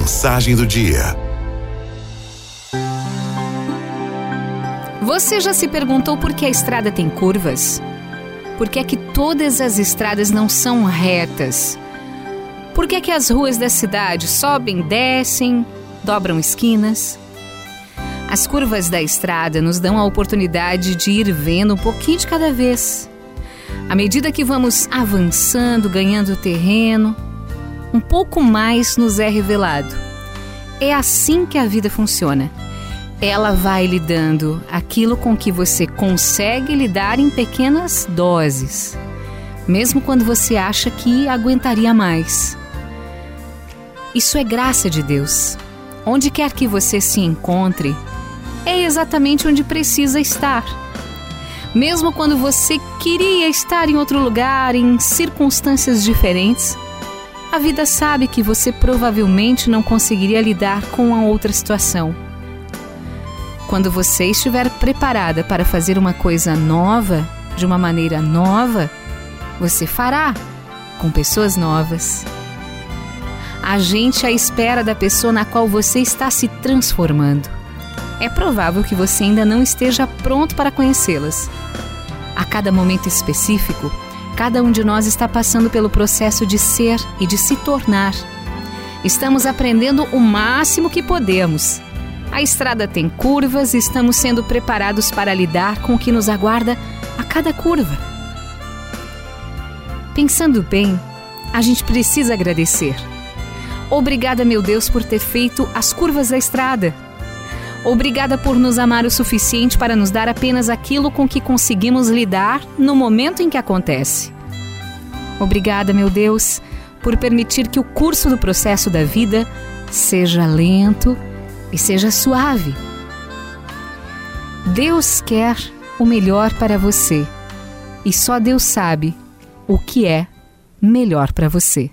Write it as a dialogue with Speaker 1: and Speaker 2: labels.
Speaker 1: Mensagem do dia.
Speaker 2: Você já se perguntou por que a estrada tem curvas? Por que é que todas as estradas não são retas? Por que é que as ruas da cidade sobem, descem, dobram esquinas? As curvas da estrada nos dão a oportunidade de ir vendo um pouquinho de cada vez. À medida que vamos avançando, ganhando terreno, um pouco mais nos é revelado. É assim que a vida funciona. Ela vai lhe dando aquilo com que você consegue lidar em pequenas doses, mesmo quando você acha que aguentaria mais. Isso é graça de Deus. Onde quer que você se encontre, é exatamente onde precisa estar. Mesmo quando você queria estar em outro lugar, em circunstâncias diferentes, a vida sabe que você provavelmente não conseguiria lidar com a outra situação. Quando você estiver preparada para fazer uma coisa nova, de uma maneira nova, você fará com pessoas novas. A gente à espera da pessoa na qual você está se transformando é provável que você ainda não esteja pronto para conhecê-las. A cada momento específico, cada um de nós está passando pelo processo de ser e de se tornar. Estamos aprendendo o máximo que podemos. A estrada tem curvas e estamos sendo preparados para lidar com o que nos aguarda a cada curva. Pensando bem, a gente precisa agradecer. Obrigada, meu Deus, por ter feito as curvas da estrada Obrigada por nos amar o suficiente para nos dar apenas aquilo com que conseguimos lidar no momento em que acontece. Obrigada, meu Deus, por permitir que o curso do processo da vida seja lento e seja suave. Deus quer o melhor para você e só Deus sabe o que é melhor para você.